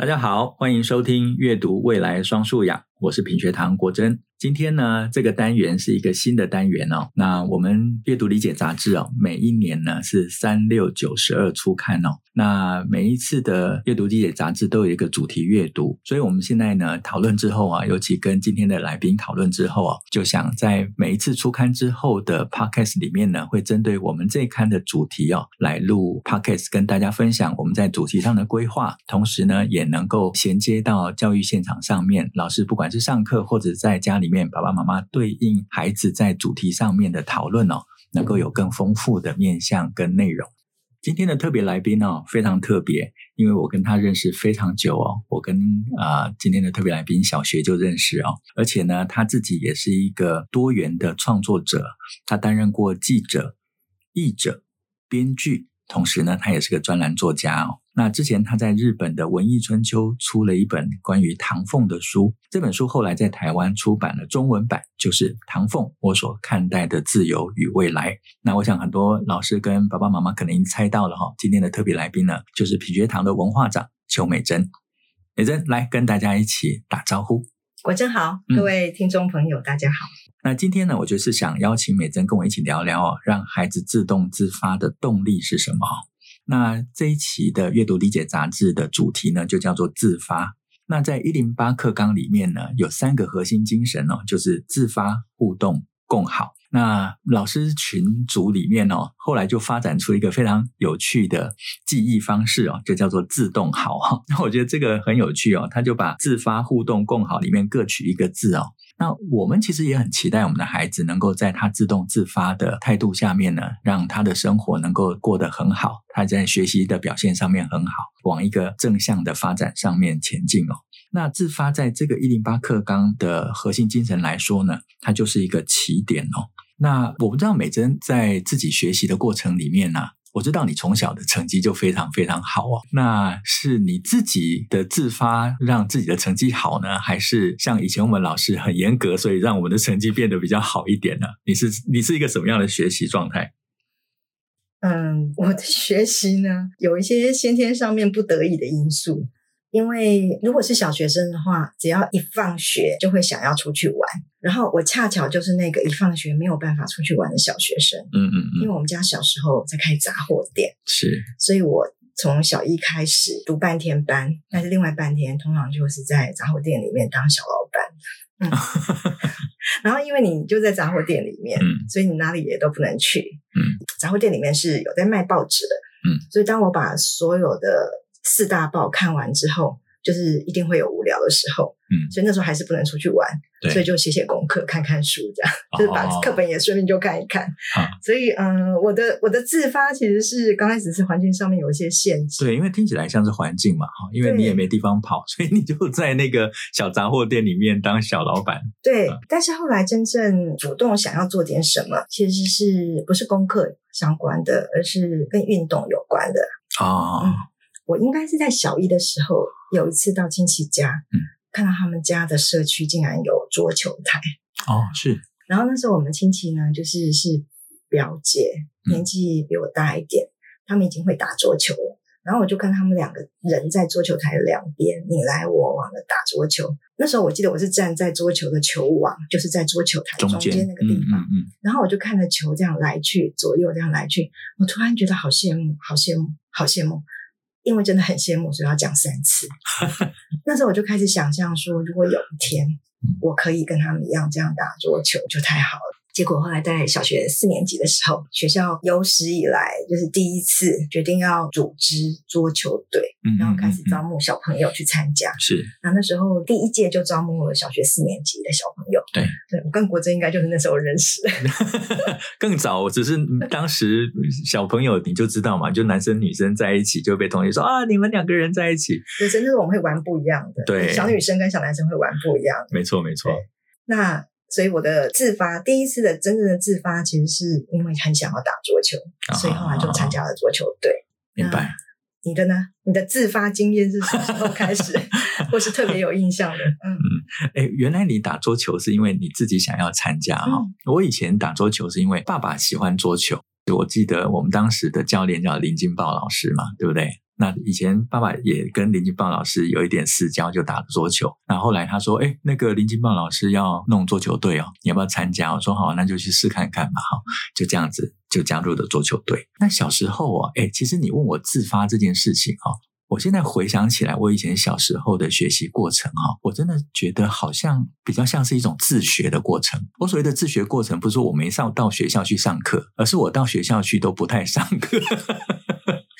大家好，欢迎收听阅读未来双素养，我是品学堂国珍。今天呢，这个单元是一个新的单元哦。那我们阅读理解杂志哦，每一年呢是三六九十二出刊哦。那每一次的阅读理解杂志都有一个主题阅读，所以我们现在呢讨论之后啊，尤其跟今天的来宾讨论之后啊，就想在每一次出刊之后的 podcast 里面呢，会针对我们这一刊的主题哦，来录 podcast 跟大家分享我们在主题上的规划，同时呢也能够衔接到教育现场上面，老师不管是上课或者在家里。面爸爸妈妈对应孩子在主题上面的讨论哦，能够有更丰富的面向跟内容。今天的特别来宾哦，非常特别，因为我跟他认识非常久哦，我跟啊、今天的特别来宾小学就认识哦，而且呢，他自己也是一个多元的创作者，他担任过记者、译者、编剧。同时呢，他也是个专栏作家哦。那之前他在日本的《文艺春秋》出了一本关于唐凤的书，这本书后来在台湾出版了中文版，就是《唐凤：我所看待的自由与未来》。那我想很多老师跟爸爸妈妈可能已经猜到了哈，今天的特别来宾呢，就是品学堂的文化长邱美珍。美珍来跟大家一起打招呼。国珍好，各位听众朋友，嗯、大家好。那今天呢，我就是想邀请美珍跟我一起聊聊哦，让孩子自动自发的动力是什么？那这一期的阅读理解杂志的主题呢，就叫做自发。那在一零八课纲里面呢，有三个核心精神哦，就是自发、互动、共好。那老师群组里面哦，后来就发展出一个非常有趣的记忆方式哦，就叫做自动好哈。那我觉得这个很有趣哦，他就把自发、互动、共好里面各取一个字哦。那我们其实也很期待我们的孩子能够在他自动自发的态度下面呢，让他的生活能够过得很好，他在学习的表现上面很好，往一个正向的发展上面前进哦。那自发在这个一零八课纲的核心精神来说呢，它就是一个起点哦。那我不知道美珍在自己学习的过程里面呢、我知道你从小的成绩就非常非常好哦，那是你自己的自发让自己的成绩好呢，还是像以前我们老师很严格，所以让我们的成绩变得比较好一点呢？你是你是一个什么样的学习状态？嗯，我的学习呢，有一些先天上面不得已的因素。因为如果是小学生的话，只要一放学就会想要出去玩，然后我恰巧就是那个一放学没有办法出去玩的小学生。嗯嗯嗯。因为我们家小时候在开杂货店，是，所以我从小一开始读半天班，但是另外半天通常就是在杂货店里面当小老板。嗯。然后因为你就在杂货店里面，嗯，所以你哪里也都不能去。嗯。杂货店里面是有在卖报纸的。嗯。所以当我把所有的四大报看完之后，就是一定会有无聊的时候，嗯，所以那时候还是不能出去玩，所以就写写功课、看看书，这样，哦、就是把课本也顺便就看一看。哦、所以，嗯，我的我的自发其实是刚开始是环境上面有一些限制，对，因为听起来像是环境嘛，哈，因为你也没地方跑，所以你就在那个小杂货店里面当小老板。对，嗯、但是后来真正主动想要做点什么，其实是不是功课相关的，而是跟运动有关的哦。嗯我应该是在小一的时候，有一次到亲戚家，嗯，看到他们家的社区竟然有桌球台哦，是。然后那时候我们亲戚呢，就是是表姐，年纪比我大一点，嗯，他们已经会打桌球了。然后我就看他们两个人在桌球台的两边你来我往的打桌球。那时候我记得我是站在桌球的球网，就是在桌球台中间那个地方，嗯，嗯，嗯，然后我就看着球这样来去，左右这样来去，我突然觉得好羡慕，好羡慕，好羡慕。因为真的很羡慕，所以要讲三次。那时候我就开始想象说，如果有一天我可以跟他们一样这样打桌球，就太好了。结果后来在小学四年级的时候，学校有史以来就是第一次决定要组织桌球队，嗯，然后开始招募小朋友去参加。是，那那时候第一届就招募了小学四年级的小朋友。对，对我跟国珍应该就是那时候认识的。更早，只是当时小朋友你就知道嘛，就男生女生在一起就被同学说啊，你们两个人在一起。对，真的是我们会玩不一样的。对，小女生跟小男生会玩不一样的。没错，没错。那。所以我的自发，第一次的真正的自发，其实是因为很想要打桌球，哦、所以后来就参加了桌球队。明白？你的呢？你的自发经验是什么时候开始，或是特别有印象的？嗯嗯，诶，原来你打桌球是因为你自己想要参加哈、嗯。我以前打桌球是因为爸爸喜欢桌球，我记得我们当时的教练叫林金豹老师嘛，对不对？那以前爸爸也跟林金豹老师有一点私交，就打桌球。那后来他说：“哎，那个林金豹老师要弄桌球队哦，你要不要参加？”我说：“好，那就去试看看吧。”哈，就这样子就加入了桌球队。那小时候啊，哎，其实你问我自发这件事情啊。我现在回想起来，我以前小时候的学习过程啊，我真的觉得好像比较像是一种自学的过程。我所谓的自学过程，不是说我没上到学校去上课，而是我到学校去都不太上课。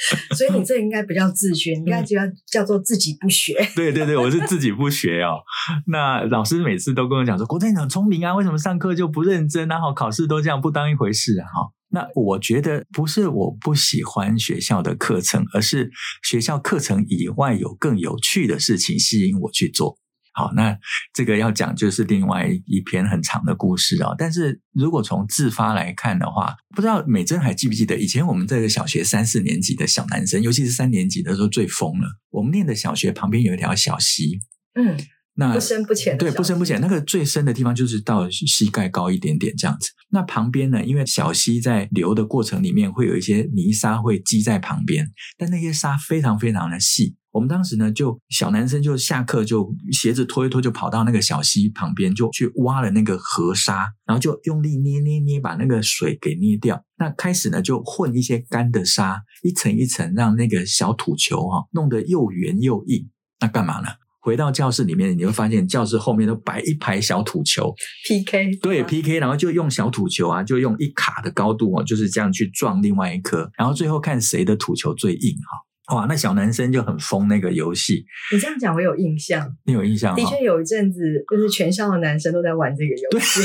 所以你这应该不叫自学，你应该就要叫做自己不学。对对对，我是自己不学哦。那老师每次都跟我讲说：“国政你很聪明啊，为什么上课就不认真，然后考试都这样不当一回事啊？”哈。那我觉得不是我不喜欢学校的课程，而是学校课程以外有更有趣的事情吸引我去做。好，那这个要讲就是另外一篇很长的故事哦。但是如果从自发来看的话，不知道美珍还记不记得以前我们这个小学三四年级的小男生，尤其是三年级的时候最疯了。我们念的小学旁边有一条小溪，嗯。那不深不浅，对，不深不浅。那个最深的地方就是到膝盖高一点点这样子。那旁边呢，因为小溪在流的过程里面会有一些泥沙会积在旁边，但那些沙非常非常的细。我们当时呢，就小男生就下课就鞋子脱一脱，就跑到那个小溪旁边，就去挖了那个河沙，然后就用力捏捏捏，把那个水给捏掉。那开始呢，就混一些干的沙，一层一层，让那个小土球哈弄得又圆又硬。那干嘛呢？回到教室里面，你会发现教室后面都摆一排小土球，PK 对 PK，然后就用小土球啊，就用一卡的高度哦，就是这样去撞另外一颗，然后最后看谁的土球最硬哈。哇，那小男生就很疯那个游戏。你这样讲我有印象，你有印象？的确有一阵子，就是全校的男生都在玩这个游戏，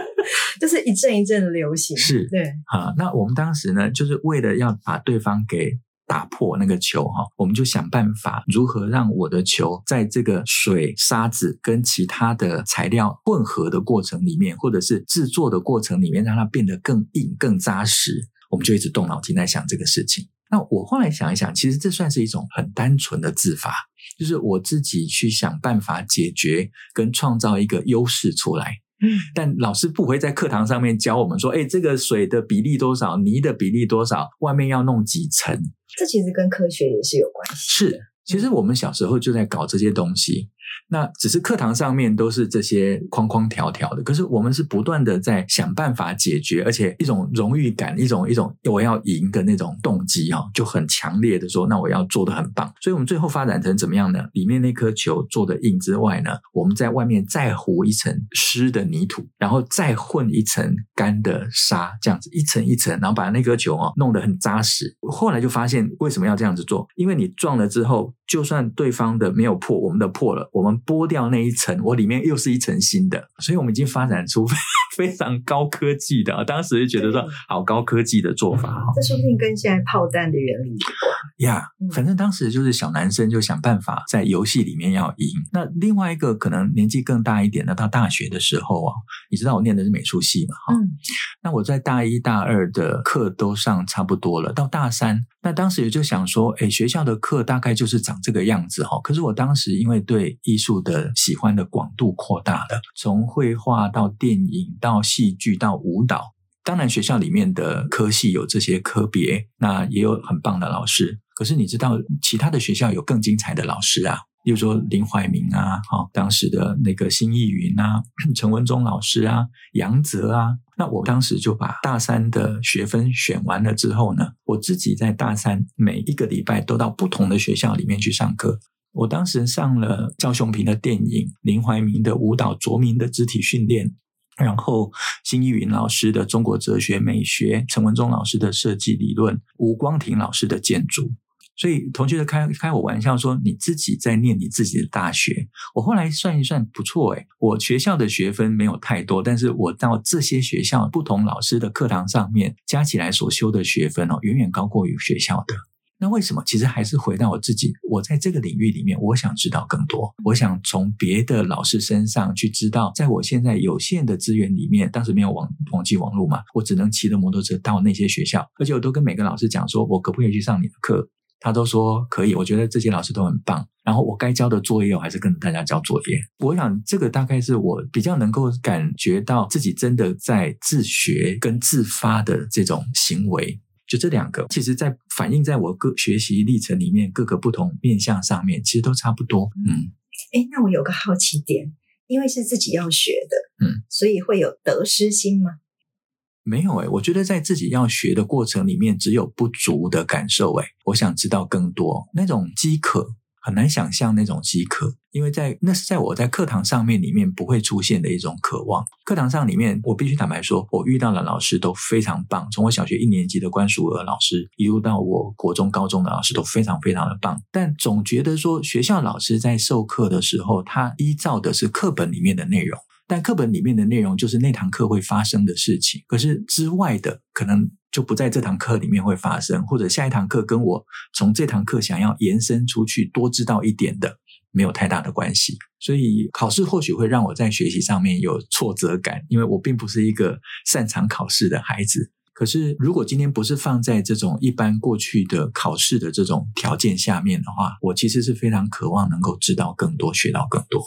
就是一阵一阵的流行。是，对啊。那我们当时呢，就是为了要把对方给。打破那个球哈，我们就想办法如何让我的球在这个水、沙子跟其他的材料混合的过程里面，或者是制作的过程里面，让它变得更硬、更扎实。我们就一直动脑筋在想这个事情。那我后来想一想，其实这算是一种很单纯的自发，就是我自己去想办法解决跟创造一个优势出来。嗯，但老师不会在课堂上面教我们说，哎，这个水的比例多少，泥的比例多少，外面要弄几层。这其实跟科学也是有关系。是，其实我们小时候就在搞这些东西。那只是课堂上面都是这些框框条条的，可是我们是不断的在想办法解决，而且一种荣誉感，一种一种我要赢的那种动机哈，就很强烈的说，那我要做得很棒。所以我们最后发展成怎么样呢？里面那颗球做的硬之外呢，我们在外面再糊一层湿的泥土，然后再混一层干的沙，这样子一层一层，然后把那颗球哦弄得很扎实。后来就发现为什么要这样子做？因为你撞了之后，就算对方的没有破，我们的破了。我们剥掉那一层，我里面又是一层新的，所以我们已经发展出 非常高科技的。当时就觉得说，好高科技的做法哈。这说不定跟现在炮弹的原理有关呀。反正当时就是小男生就想办法在游戏里面要赢。那另外一个可能年纪更大一点的，到大学的时候啊，你知道我念的是美术系嘛？哈，那我在大一大二的课都上差不多了，到大三，那当时也就想说，哎，学校的课大概就是长这个样子哈。可是我当时因为对艺术的喜欢的广度扩大了，从绘画到电影到戏剧到舞蹈，当然学校里面的科系有这些科别，那也有很棒的老师。可是你知道，其他的学校有更精彩的老师啊，比如说林怀民啊，好，当时的那个辛逸云啊，陈文忠老师啊，杨泽啊。那我当时就把大三的学分选完了之后呢，我自己在大三每一个礼拜都到不同的学校里面去上课。我当时上了赵雄平的电影、林怀民的舞蹈、卓明的肢体训练，然后辛逸云老师的中国哲学美学、陈文忠老师的设计理论、吴光庭老师的建筑。所以同学就开开我玩笑说：“你自己在念你自己的大学。”我后来算一算，不错诶，我学校的学分没有太多，但是我到这些学校不同老师的课堂上面加起来所修的学分哦，远远高过于学校的。那为什么？其实还是回到我自己，我在这个领域里面，我想知道更多。我想从别的老师身上去知道，在我现在有限的资源里面，当时没有网网际网络嘛，我只能骑着摩托车到那些学校，而且我都跟每个老师讲说，我可不可以去上你的课？他都说可以。我觉得这些老师都很棒。然后我该交的作业，我还是跟大家交作业。我想这个大概是我比较能够感觉到自己真的在自学跟自发的这种行为。就这两个，其实在反映在我各学习历程里面各个不同面向上面，其实都差不多。嗯，哎，那我有个好奇点，因为是自己要学的，嗯，所以会有得失心吗？没有诶，我觉得在自己要学的过程里面，只有不足的感受诶，我想知道更多那种饥渴。很难想象那种饥渴，因为在那是在我在课堂上面里面不会出现的一种渴望。课堂上里面，我必须坦白说，我遇到的老师都非常棒，从我小学一年级的关淑娥老师，一路到我国中、高中的老师都非常非常的棒。但总觉得说，学校老师在授课的时候，他依照的是课本里面的内容，但课本里面的内容就是那堂课会发生的事情，可是之外的可能。就不在这堂课里面会发生，或者下一堂课跟我从这堂课想要延伸出去多知道一点的没有太大的关系，所以考试或许会让我在学习上面有挫折感，因为我并不是一个擅长考试的孩子。可是如果今天不是放在这种一般过去的考试的这种条件下面的话，我其实是非常渴望能够知道更多，学到更多。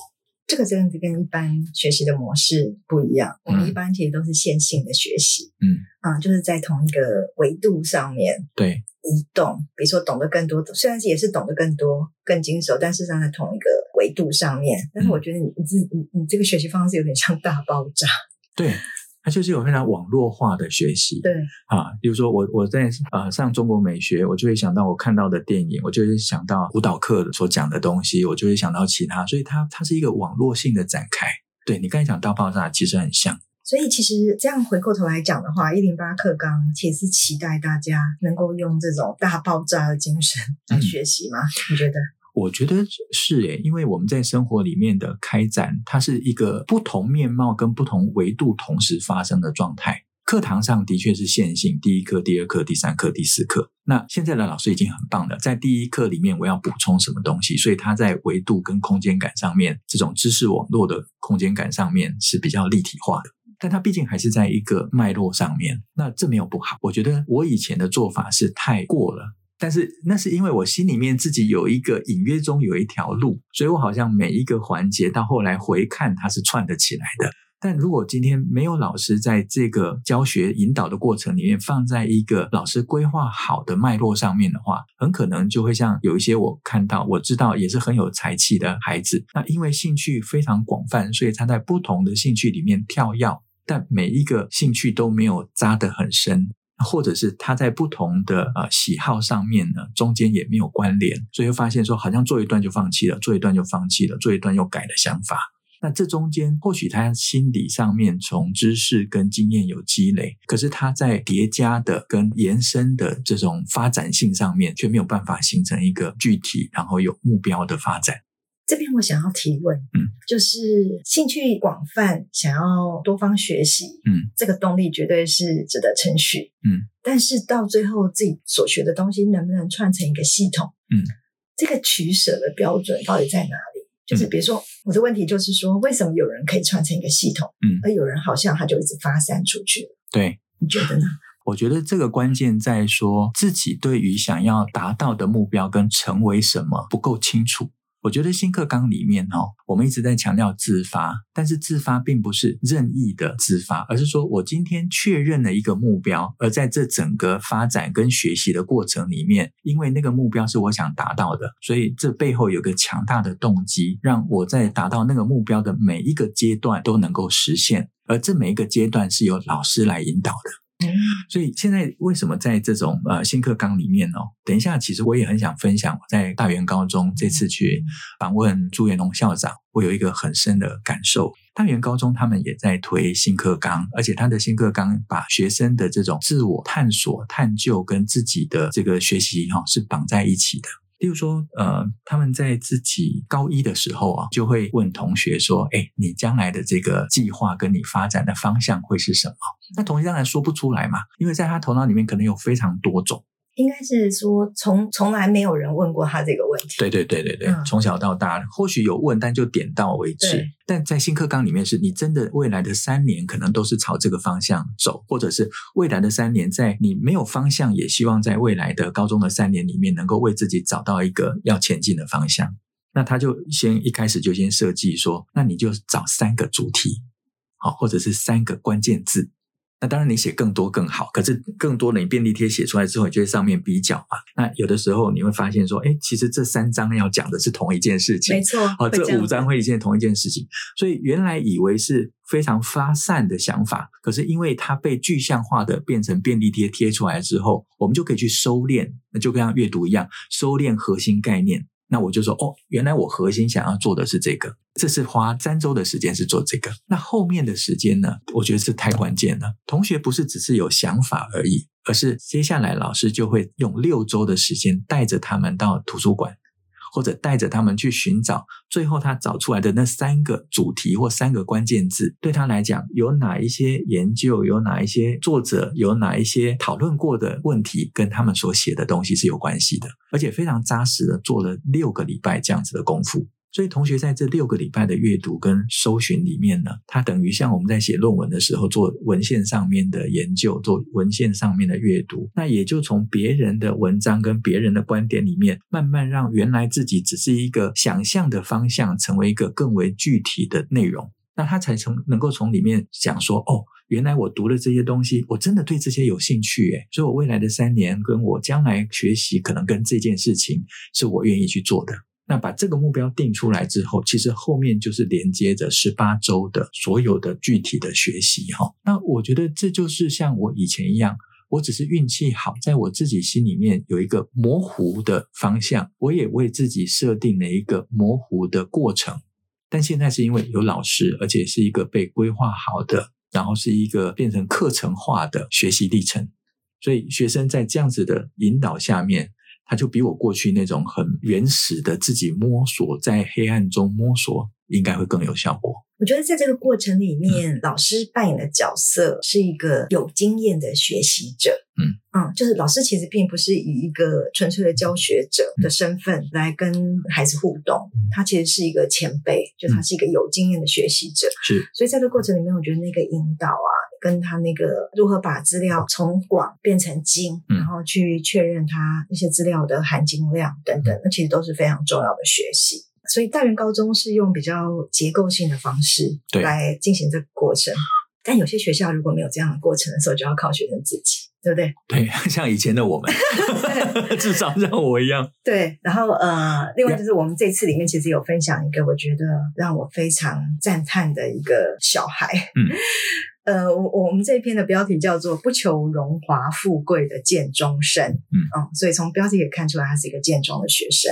这个真的跟一般学习的模式不一样。我们一般其实都是线性的学习，嗯啊，就是在同一个维度上面对移动。比如说懂得更多，虽然是也是懂得更多、更精熟，但事实上在同一个维度上面。但是我觉得你你你你这个学习方式有点像大爆炸。对。它就是有非常网络化的学习，对啊，比如说我我在呃上中国美学，我就会想到我看到的电影，我就会想到舞蹈课所讲的东西，我就会想到其他，所以它它是一个网络性的展开。对，你刚才讲大爆炸，其实很像。所以其实这样回过头来讲的话，一零八课纲其实是期待大家能够用这种大爆炸的精神来学习吗？嗯、你觉得？我觉得是诶，因为我们在生活里面的开展，它是一个不同面貌跟不同维度同时发生的状态。课堂上的确是线性，第一课、第二课、第三课、第四课。那现在的老师已经很棒了，在第一课里面我要补充什么东西，所以他在维度跟空间感上面，这种知识网络的空间感上面是比较立体化的。但它毕竟还是在一个脉络上面，那这没有不好。我觉得我以前的做法是太过了。但是那是因为我心里面自己有一个隐约中有一条路，所以我好像每一个环节到后来回看它是串得起来的。但如果今天没有老师在这个教学引导的过程里面放在一个老师规划好的脉络上面的话，很可能就会像有一些我看到我知道也是很有才气的孩子，那因为兴趣非常广泛，所以他在不同的兴趣里面跳跃，但每一个兴趣都没有扎得很深。或者是他在不同的呃喜好上面呢，中间也没有关联，所以会发现说，好像做一段就放弃了，做一段就放弃了，做一段又改了想法。那这中间或许他心理上面从知识跟经验有积累，可是他在叠加的跟延伸的这种发展性上面，却没有办法形成一个具体然后有目标的发展。这边我想要提问，嗯，就是兴趣广泛，想要多方学习，嗯，这个动力绝对是值得称许，嗯，但是到最后自己所学的东西能不能串成一个系统，嗯，这个取舍的标准到底在哪里？就是比如说，我的问题就是说，为什么有人可以串成一个系统，嗯，而有人好像他就一直发散出去？对，你觉得呢？我觉得这个关键在说自己对于想要达到的目标跟成为什么不够清楚。我觉得新课纲里面哦，我们一直在强调自发，但是自发并不是任意的自发，而是说我今天确认了一个目标，而在这整个发展跟学习的过程里面，因为那个目标是我想达到的，所以这背后有个强大的动机，让我在达到那个目标的每一个阶段都能够实现，而这每一个阶段是由老师来引导的。所以现在为什么在这种呃新课纲里面哦？等一下，其实我也很想分享，在大园高中这次去访问朱元龙校长，我有一个很深的感受。大园高中他们也在推新课纲，而且他的新课纲把学生的这种自我探索、探究跟自己的这个学习哈是绑在一起的。例如说，呃，他们在自己高一的时候啊，就会问同学说：“哎，你将来的这个计划跟你发展的方向会是什么？”那同学当然说不出来嘛，因为在他头脑里面可能有非常多种。应该是说，从从来没有人问过他这个问题。对对对对对，嗯、从小到大，或许有问，但就点到为止。但在新课纲里面，是你真的未来的三年可能都是朝这个方向走，或者是未来的三年，在你没有方向，也希望在未来的高中的三年里面，能够为自己找到一个要前进的方向。那他就先一开始就先设计说，那你就找三个主题，好，或者是三个关键字。那当然你写更多更好，可是更多的你便利贴写出来之后，你就会上面比较嘛。那有的时候你会发现说，哎，其实这三张要讲的是同一件事情，没错。哦，这五张会一件同一件事情，所以原来以为是非常发散的想法，可是因为它被具象化的变成便利贴贴出来之后，我们就可以去收敛，那就跟像阅读一样，收敛核心概念。那我就说哦，原来我核心想要做的是这个，这是花三周的时间是做这个。那后面的时间呢？我觉得这太关键了。同学不是只是有想法而已，而是接下来老师就会用六周的时间带着他们到图书馆。或者带着他们去寻找，最后他找出来的那三个主题或三个关键字，对他来讲，有哪一些研究，有哪一些作者，有哪一些讨论过的问题，跟他们所写的东西是有关系的，而且非常扎实的做了六个礼拜这样子的功夫。所以，同学在这六个礼拜的阅读跟搜寻里面呢，它等于像我们在写论文的时候做文献上面的研究，做文献上面的阅读，那也就从别人的文章跟别人的观点里面，慢慢让原来自己只是一个想象的方向，成为一个更为具体的内容。那他才从能够从里面想说，哦，原来我读了这些东西，我真的对这些有兴趣，诶，所以我未来的三年跟我将来学习，可能跟这件事情是我愿意去做的。那把这个目标定出来之后，其实后面就是连接着十八周的所有的具体的学习哈。那我觉得这就是像我以前一样，我只是运气好，在我自己心里面有一个模糊的方向，我也为自己设定了一个模糊的过程。但现在是因为有老师，而且是一个被规划好的，然后是一个变成课程化的学习历程，所以学生在这样子的引导下面。他就比我过去那种很原始的自己摸索，在黑暗中摸索，应该会更有效果。我觉得在这个过程里面，嗯、老师扮演的角色是一个有经验的学习者。嗯嗯，就是老师其实并不是以一个纯粹的教学者的身份来跟孩子互动，嗯、他其实是一个前辈，就他是一个有经验的学习者。是，所以在这个过程里面，我觉得那个引导啊，跟他那个如何把资料从广变成精，嗯、然后去确认他那些资料的含金量等等，那其实都是非常重要的学习。所以大园高中是用比较结构性的方式来进行这个过程，但有些学校如果没有这样的过程的时候，就要靠学生自己，对不对？对，像以前的我们，至少像我一样。对，然后呃，另外就是我们这次里面其实有分享一个我觉得让我非常赞叹的一个小孩，嗯，呃，我我们这篇的标题叫做“不求荣华富贵的建中生”，嗯嗯，所以从标题也看出来他是一个建中的学生。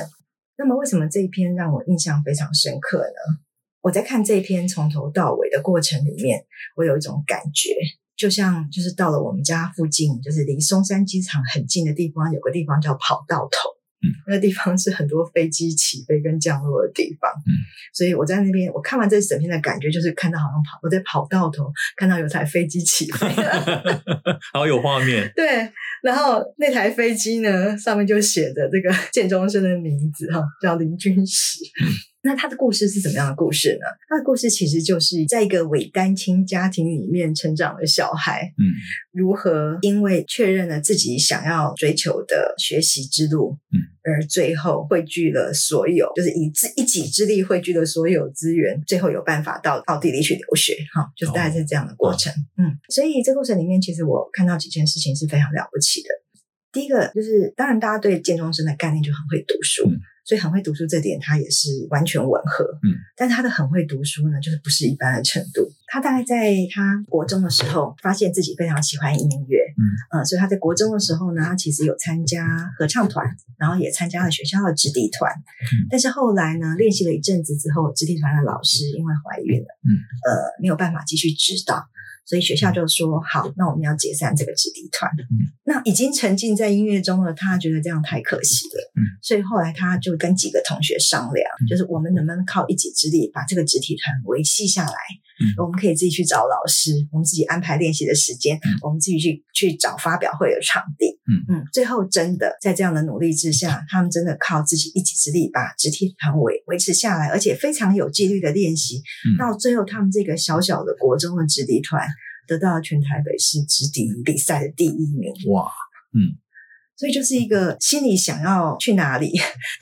那么，为什么这一篇让我印象非常深刻呢？我在看这一篇从头到尾的过程里面，我有一种感觉，就像就是到了我们家附近，就是离松山机场很近的地方，有个地方叫跑道头。嗯，那个地方是很多飞机起飞跟降落的地方。嗯，所以我在那边，我看完这整片的感觉就是看到好像跑，我在跑道头看到有台飞机起飞了，好有画面。对，然后那台飞机呢，上面就写着这个建中生的名字哈，叫林君实。嗯那他的故事是怎么样的故事呢？他的故事其实就是在一个伪单亲家庭里面成长的小孩，嗯，如何因为确认了自己想要追求的学习之路，嗯，而最后汇聚了所有，就是以自一己之力汇聚了所有资源，最后有办法到奥地利去留学，哈，就是大概是这样的过程，哦、嗯，所以这过程里面，其实我看到几件事情是非常了不起的。第一个就是，当然大家对建中生的概念就很会读书。嗯所以很会读书这点，他也是完全吻合。嗯，但他的很会读书呢，就是不是一般的程度。他大概在他国中的时候，发现自己非常喜欢音乐。嗯，呃，所以他在国中的时候呢，他其实有参加合唱团，然后也参加了学校的直笛团。嗯，但是后来呢，练习了一阵子之后，直笛团的老师因为怀孕了，嗯，呃，没有办法继续指导。所以学校就说好，那我们要解散这个直笛团。嗯，那已经沉浸在音乐中了，他觉得这样太可惜了。嗯，所以后来他就跟几个同学商量，嗯，就是我们能不能靠一己之力把这个直笛团维系下来？嗯，我们可以自己去找老师，我们自己安排练习的时间，嗯，我们自己去去找发表会的场地。嗯嗯，最后真的在这样的努力之下，他们真的靠自己一己之力把直体团维维持下来，而且非常有纪律的练习。嗯，到最后，他们这个小小的国中的直笛团。得到全台北市直笛比赛的第一名，哇，嗯，所以就是一个心里想要去哪里，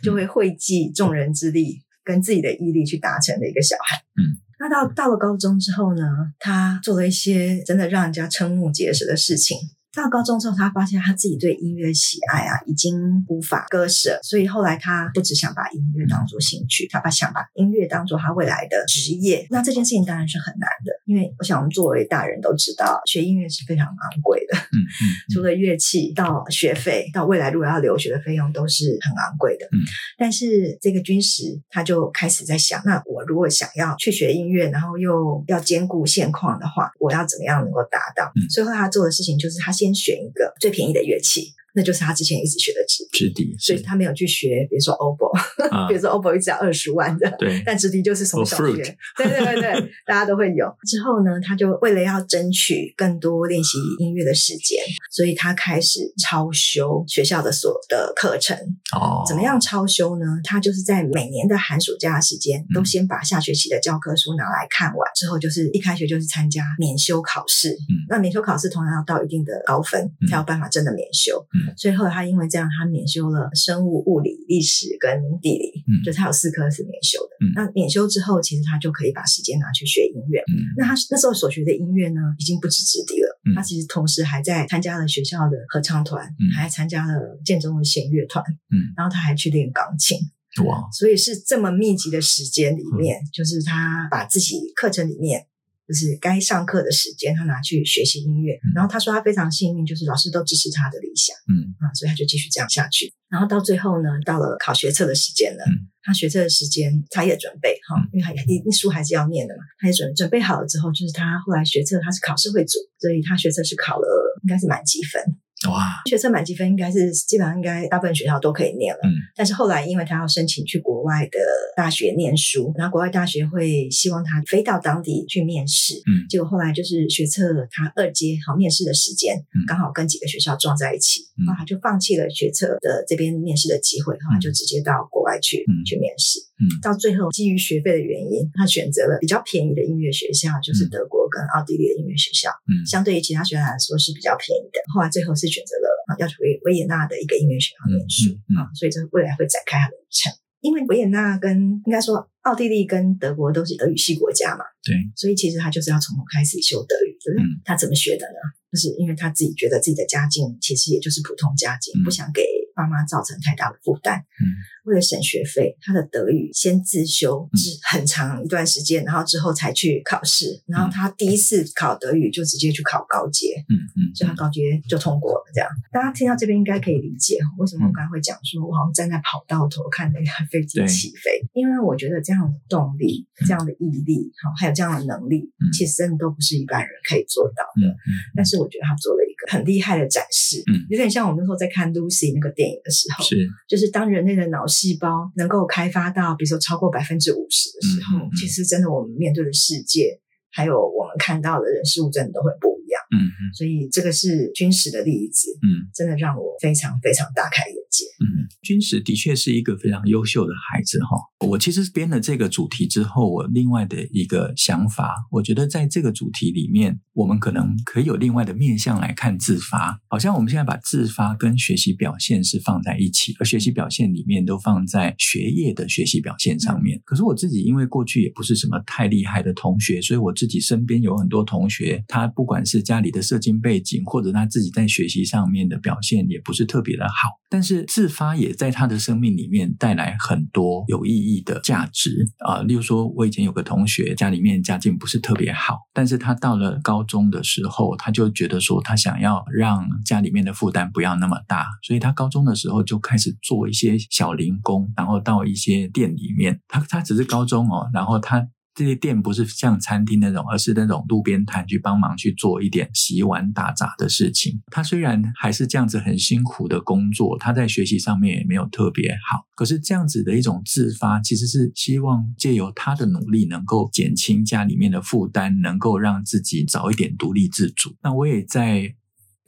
就会。汇集众人之力跟自己的毅力去达成的一个小孩，嗯，那那到到了高中之后呢，他做了一些真的让人家瞠目结舌的事情。到高中之后，他发现他自己对音乐喜爱啊，已经无法割舍，所以后来他不只想把音乐当做兴趣，他把想把音乐当做他未来的职业。那这件事情当然是很难的，因为我想我们作为大人都知道，学音乐是非常昂贵的。嗯嗯，除了乐器到学费到未来如果要留学的费用都是很昂贵的。嗯，但是这个军师他就开始在想，那我如果想要去学音乐，然后又要兼顾现况的话，我要怎么样能够达到？嗯，所以后来他做的事情就是他先。先选一个最便宜的乐器。那就是他之前一直学的直笛，直笛，所以他没有去学，比如说 oboe，、啊、比如说 oboe 一直要二十万的，对，但直笛就是从小学，对对对对，大家都会有。之后呢，他就为了要争取更多练习音乐的时间，所以他开始超修学校的所有的课程。哦，怎么样超修呢？他就是在每年的寒暑假的时间，都先把下学期的教科书拿来看完，之后就是一开学就是参加免修考试。嗯，那免修考试通常要到一定的高分，才有办法真的免修。嗯。所以后来他因为这样，他免修了生物、物理、历史跟地理，嗯，就他有四科是免修的。嗯，那免修之后，其实他就可以把时间拿去学音乐。嗯，那他那时候所学的音乐呢，已经不止直笛了。嗯，他其实同时还在参加了学校的合唱团，嗯，还参加了建中的弦乐团，嗯，然后他还去练钢琴。哇，所以是这么密集的时间里面，嗯，就是他把自己课程里面。就是该上课的时间，他拿去学习音乐。嗯、然后他说他非常幸运，就是老师都支持他的理想。嗯啊，所以他就继续这样下去。然后到最后呢，到了考学测的时间了。嗯、他学测的时间，他也准备哈，因为他一书还是要念的嘛。他也准准备好了之后，就是他后来学测他是考试会组，所以他学测是考了应该是满几分。哇，学测满积分应该是基本上应该大部分学校都可以念了。嗯，但是后来因为他要申请去国外的大学念书，然后国外大学会希望他飞到当地去面试。嗯，结果后来就是学测他二阶好面试的时间，嗯，刚好跟几个学校撞在一起，然后他就放弃了学测的这边面试的机会，后来就直接到国外去去面试。嗯，到最后基于学费的原因，他选择了比较便宜的音乐学校，就是德国跟奥地利的音乐学校。嗯，相对于其他学校来说是比较便宜的。后来最后是。选择了啊，要去维维也纳的一个音乐学校念书啊，所以这未来会展开他的旅程。因为维也纳跟应该说奥地利跟德国都是德语系国家嘛，对，所以其实他就是要从头开始修德语，对不对？他怎么学的呢？就是因为他自己觉得自己的家境其实也就是普通家境，不想给。爸妈造成太大的负担，嗯，为了省学费，他的德语先自修，是很长一段时间，然后之后才去考试，然后他第一次考德语就直接去考高阶，嗯嗯，所以他高阶就通过了。这样，大家听到这边应该可以理解为什么我刚才会讲说，我好像站在跑道头看那架飞机起飞，因为我觉得这样的动力、这样的毅力，好，还有这样的能力，其实真的都不是一般人可以做到的。但是我觉得他做了一个很厉害的展示，嗯，有点像我们那时候在看 Lucy 那个电影。的时候是，就是当人类的脑细胞能够开发到，比如说超过百分之五十的时候，其实真的我们面对的世界，还有我们看到的人事物，真的都会不一样。嗯，嗯所以这个是军史的例子，嗯，真的让我非常非常大开眼界。嗯，军师的确是一个非常优秀的孩子哈。我其实编了这个主题之后，我另外的一个想法，我觉得在这个主题里面，我们可能可以有另外的面向来看自发。好像我们现在把自发跟学习表现是放在一起，而学习表现里面都放在学业的学习表现上面。可是我自己因为过去也不是什么太厉害的同学，所以我自己身边有很多同学，他不管是家里的社经背景，或者他自己在学习上面的表现也不是特别的好，但是自发也在他的生命里面带来很多有意义意的价值啊。例如说，我以前有个同学，家里面家境不是特别好，但是他到了高中的时候，他就觉得说，他想要让家里面的负担不要那么大，所以他高中的时候就开始做一些小零工，然后到一些店里面，他他只是高中哦，然后他。这些店不是像餐厅那种，而是那种路边摊去帮忙去做一点洗碗打杂的事情。他虽然还是这样子很辛苦的工作，他在学习上面也没有特别好。可是这样子的一种自发，其实是希望借由他的努力，能够减轻家里面的负担，能够让自己早一点独立自主。那我也在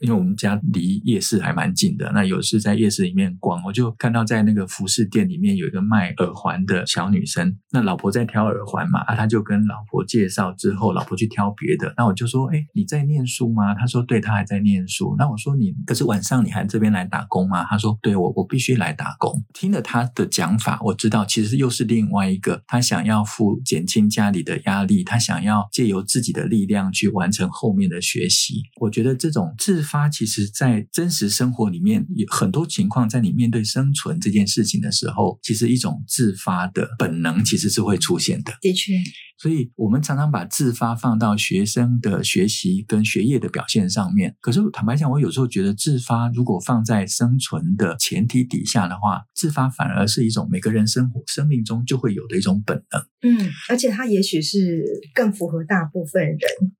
因为我们家离夜市还蛮近的，那有时在夜市里面逛，我就看到在那个服饰店里面有一个卖耳环的小女生，那老婆在挑耳环嘛，啊，他就跟老婆介绍之后，老婆去挑别的，那我就说，哎，你在念书吗？他说，对，他还在念书。那我说，你可是晚上你还这边来打工吗？他说，对，我我必须来打工。听了他的讲法，我知道其实又是另外一个，他想要负减轻家里的压力，他想要借由自己的力量去完成后面的学习。我觉得这种自发，其实在真实生活里面有很多情况，在你面对生存这件事情的时候，其实一种自发的本能其实是会出现的。的确。所以，我们常常把自发放到学生的学习跟学业的表现上面。可是，坦白讲，我有时候觉得自发如果放在生存的前提底下的话，自发反而是一种每个人生活生命中就会有的一种本能。嗯，而且它也许是更符合大部分人。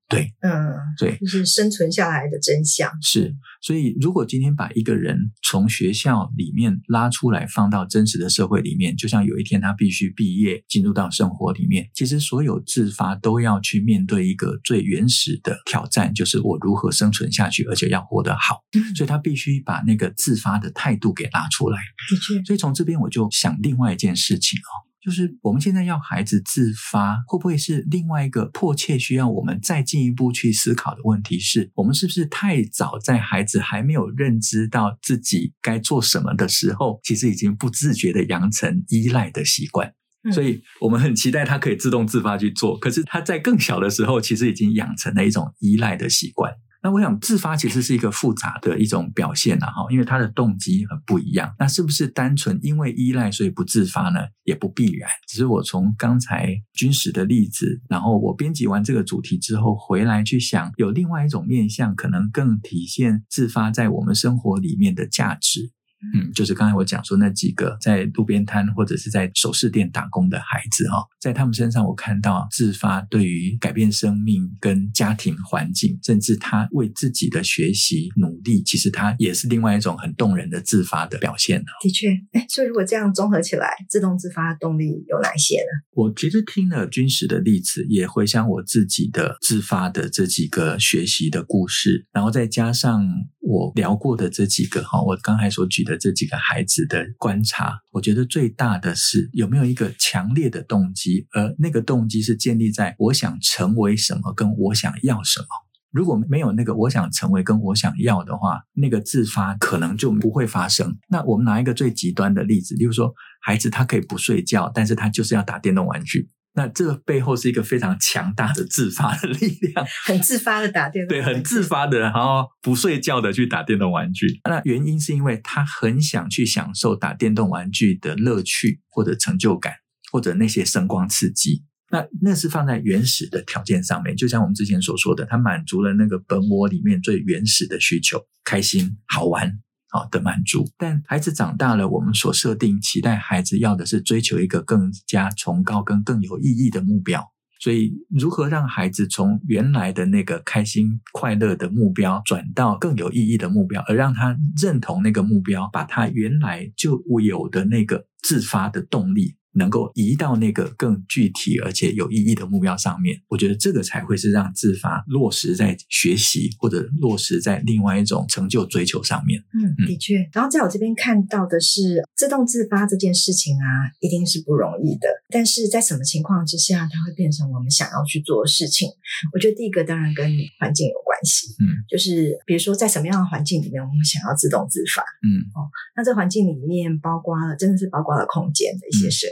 对，嗯，对，就是生存下来的真相。是，所以如果今天把一个人从学校里面拉出来，放到真实的社会里面，就像有一天他必须毕业，进入到生活里面，其实所有自发都要去面对一个最原始的挑战，就是我如何生存下去，而且要活得好。嗯，所以他必须把那个自发的态度给拉出来。的确，所以从这边我就想另外一件事情哦。就是我们现在要孩子自发，会不会是另外一个迫切需要我们再进一步去思考的问题？是我们是不是太早在孩子还没有认知到自己该做什么的时候，其实已经不自觉地养成依赖的习惯？所以我们很期待他可以自动自发去做，可是他在更小的时候，其实已经养成了一种依赖的习惯。那我想，自发其实是一个复杂的一种表现呐，哈，因为他的动机很不一样。那是不是单纯因为依赖所以不自发呢？也不必然。只是我从刚才军史的例子，然后我编辑完这个主题之后回来去想，有另外一种面向，可能更体现自发在我们生活里面的价值。嗯，就是刚才我讲说那几个在路边摊或者是在首饰店打工的孩子哈，在他们身上我看到自发对于改变生命跟家庭环境，甚至他为自己的学习努力，其实他也是另外一种很动人的自发的表现。的确，哎，所以如果这样综合起来，自动自发的动力有哪些呢？我其实听了军史的例子，也回想我自己的自发的这几个学习的故事，然后再加上我聊过的这几个哈，我刚才所举的。的这几个孩子的观察，我觉得最大的是有没有一个强烈的动机，而那个动机是建立在我想成为什么，跟我想要什么。如果没有那个我想成为跟我想要的话，那个自发可能就不会发生。那我们拿一个最极端的例子，例如说，孩子他可以不睡觉，但是他就是要打电动玩具。那这个背后是一个非常强大的自发的力量，很自发的打电 动，对，很自发的，然后不睡觉的去打电动玩具。那原因是因为他很想去享受打电动玩具的乐趣，或者成就感，或者那些声光刺激。那那是放在原始的条件上面，就像我们之前所说的，他满足了那个本我里面最原始的需求，开心、好玩。好的满足，但孩子长大了，我们所设定期待孩子要的是追求一个更加崇高跟更有意义的目标。所以，如何让孩子从原来的那个开心快乐的目标转到更有意义的目标，而让他认同那个目标，把他原来就有的那个自发的动力。能够移到那个更具体而且有意义的目标上面，我觉得这个才会是让自发落实在学习或者落实在另外一种成就追求上面。嗯，的确。然后在我这边看到的是，自动自发这件事情啊，一定是不容易的。但是在什么情况之下，它会变成我们想要去做的事情？我觉得第一个当然跟环境有关系。嗯，就是比如说在什么样的环境里面，我们想要自动自发。嗯，哦，那这环境里面包括了，真的是包括了空间的一些设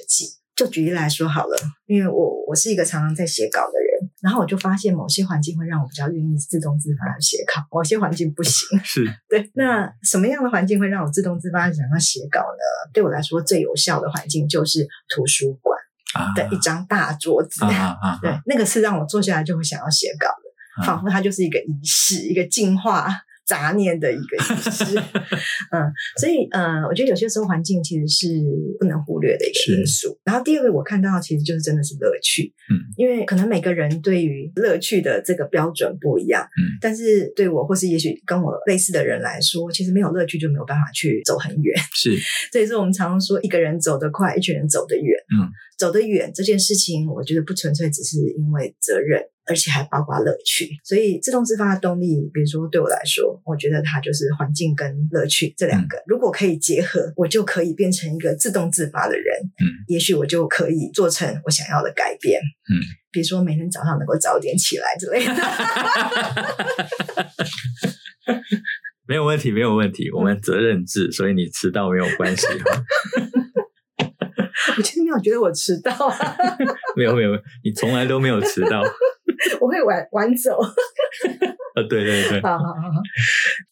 就举例来说好了，因为我我是一个常常在写稿的人，然后我就发现某些环境会让我比较愿意自动自发的写稿，某些环境不行。是对，那什么样的环境会让我自动自发想要写稿呢？对我来说最有效的环境就是图书馆的一张大桌子，啊啊啊啊、对，那个是让我坐下来就会想要写稿的，仿佛它就是一个仪式，一个进化。杂念的一个意思，嗯，所以呃，我觉得有些时候环境其实是不能忽略的一个因素。然后第二个我看到其实就是真的是乐趣，嗯，因为可能每个人对于乐趣的这个标准不一样，嗯，但是对我或是也许跟我类似的人来说，其实没有乐趣就没有办法去走很远，是，所以说我们常常说一个人走得快，一群人走得远，嗯，走得远这件事情，我觉得不纯粹只是因为责任。而且还包括乐趣。所以自动自发的动力，比如说对我来说，我觉得它就是环境跟乐趣这两个，嗯、如果可以结合，我就可以变成一个自动自发的人。嗯，也许我就可以做成我想要的改变。嗯，比如说每天早上能够早点起来之类的。没有问题，没有问题。我们责任制，所以你迟到没有关系。我其实没有觉得我迟到啊。没有，没有，你从来都没有迟到。我会晚晚走。呃，对对对，好好好，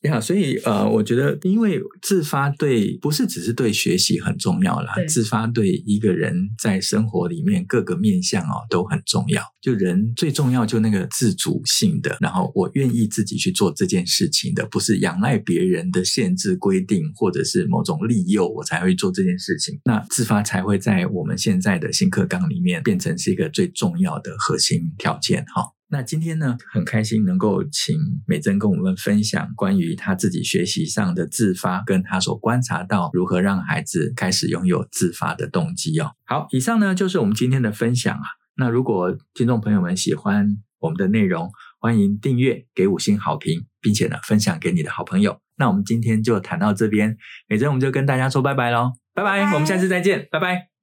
呀，所以呃，我觉得，因为自发对不是只是对学习很重要啦，自发对一个人在生活里面各个面向哦都很重要。就人最重要就那个自主性的，然后我愿意自己去做这件事情的，不是仰赖别人的限制规定或者是某种利诱我才会做这件事情。那自发才会在我们现在的新课纲里面变成是一个最重要的核心条件哈。那今天呢，很开心能够请美珍跟我们分享关于她自己学习上的自发，跟她所观察到如何让孩子开始拥有自发的动机哦。好，以上呢就是我们今天的分享啊。那如果听众朋友们喜欢我们的内容，欢迎订阅、给五星好评，并且呢分享给你的好朋友。那我们今天就谈到这边，美珍我们就跟大家说拜拜喽，拜拜，我们下次再见，拜拜。